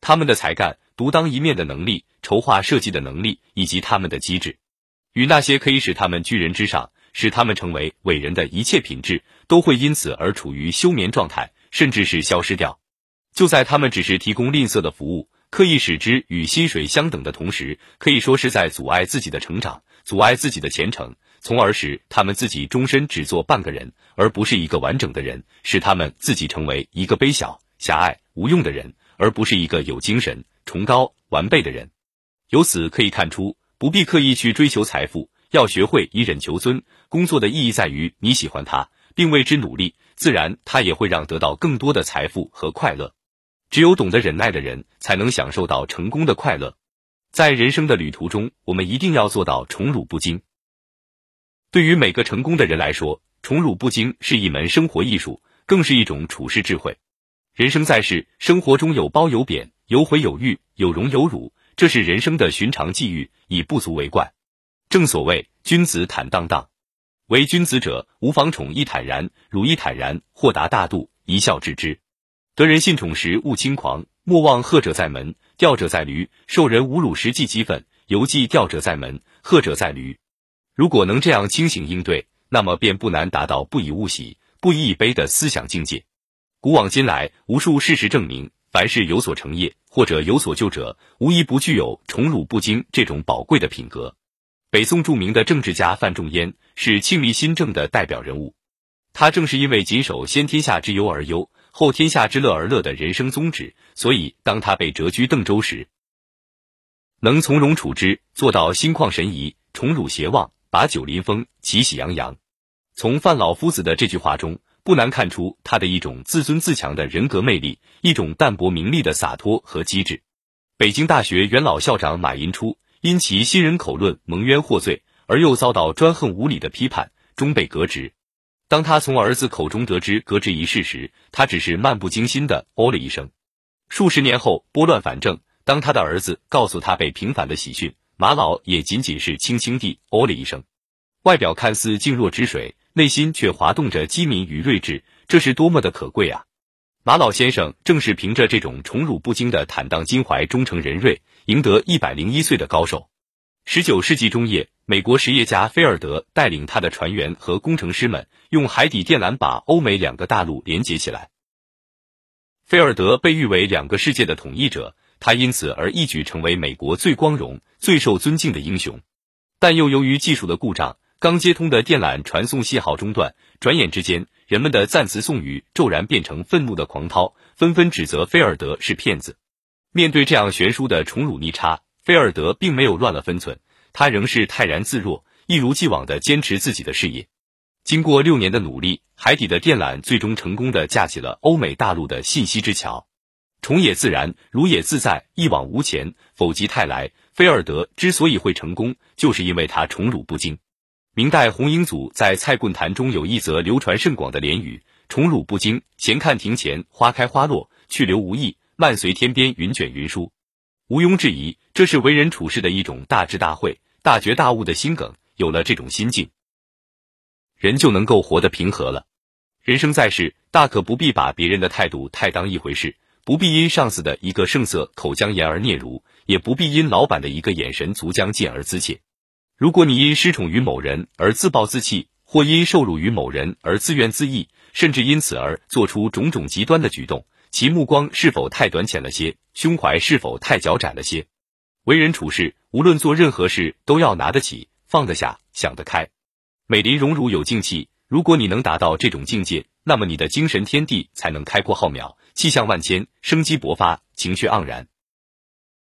他们的才干、独当一面的能力、筹划设计的能力以及他们的机智，与那些可以使他们居人之上、使他们成为伟人的一切品质，都会因此而处于休眠状态，甚至是消失掉。就在他们只是提供吝啬的服务，刻意使之与薪水相等的同时，可以说是在阻碍自己的成长，阻碍自己的前程，从而使他们自己终身只做半个人，而不是一个完整的人，使他们自己成为一个卑小、狭隘、无用的人。而不是一个有精神、崇高、完备的人。由此可以看出，不必刻意去追求财富，要学会以忍求尊。工作的意义在于你喜欢它，并为之努力，自然它也会让得到更多的财富和快乐。只有懂得忍耐的人，才能享受到成功的快乐。在人生的旅途中，我们一定要做到宠辱不惊。对于每个成功的人来说，宠辱不惊是一门生活艺术，更是一种处世智慧。人生在世，生活中有褒有贬，有毁有誉，有荣有辱，这是人生的寻常际遇，已不足为怪。正所谓君子坦荡荡，为君子者，无妨宠亦坦然，辱亦坦然，豁达大度，一笑置之。得人信宠时勿轻狂，莫忘贺者在门，吊者在驴；受人侮辱时忌激愤，犹记吊者在门，贺者在驴。如果能这样清醒应对，那么便不难达到不以物喜，不以己悲的思想境界。古往今来，无数事实证明，凡是有所成业或者有所就者，无一不具有宠辱不惊这种宝贵的品格。北宋著名的政治家范仲淹是庆历新政的代表人物，他正是因为谨守先天下之忧而忧，后天下之乐而乐的人生宗旨，所以当他被谪居邓州时，能从容处之，做到心旷神怡，宠辱偕忘，把酒临风，其喜洋洋。从范老夫子的这句话中。不难看出他的一种自尊自强的人格魅力，一种淡泊名利的洒脱和机智。北京大学元老校长马寅初因其新人口论蒙冤获罪，而又遭到专横无理的批判，终被革职。当他从儿子口中得知革职一事时，他只是漫不经心的哦了一声。数十年后拨乱反正，当他的儿子告诉他被平反的喜讯，马老也仅仅是轻轻地哦了一声。外表看似静若止水。内心却滑动着机敏与睿智，这是多么的可贵啊！马老先生正是凭着这种宠辱不惊的坦荡襟怀、忠诚仁瑞，赢得一百零一岁的高寿。十九世纪中叶，美国实业家菲尔德带领他的船员和工程师们，用海底电缆把欧美两个大陆连接起来。菲尔德被誉为两个世界的统一者，他因此而一举成为美国最光荣、最受尊敬的英雄。但又由于技术的故障。刚接通的电缆传送信号中断，转眼之间，人们的赞词颂语骤然变成愤怒的狂涛，纷纷指责菲尔德是骗子。面对这样悬殊的宠辱逆差，菲尔德并没有乱了分寸，他仍是泰然自若，一如既往的坚持自己的事业。经过六年的努力，海底的电缆最终成功的架起了欧美大陆的信息之桥。宠也自然，辱也自在，一往无前，否极泰来。菲尔德之所以会成功，就是因为他宠辱不惊。明代洪英祖在《菜棍坛》中有一则流传甚广的联语：“宠辱不惊，闲看庭前花开花落；去留无意，漫随天边云卷云舒。”毋庸置疑，这是为人处事的一种大智大慧、大觉大悟的心梗。有了这种心境，人就能够活得平和了。人生在世，大可不必把别人的态度太当一回事，不必因上司的一个盛色口将言而嗫嚅，也不必因老板的一个眼神足将见而滋切。如果你因失宠于某人而自暴自弃，或因受辱于某人而自怨自艾，甚至因此而做出种种极端的举动，其目光是否太短浅了些？胸怀是否太狭窄了些？为人处事，无论做任何事，都要拿得起，放得下，想得开。美林荣辱有静气，如果你能达到这种境界，那么你的精神天地才能开阔浩渺，气象万千，生机勃发，情绪盎然。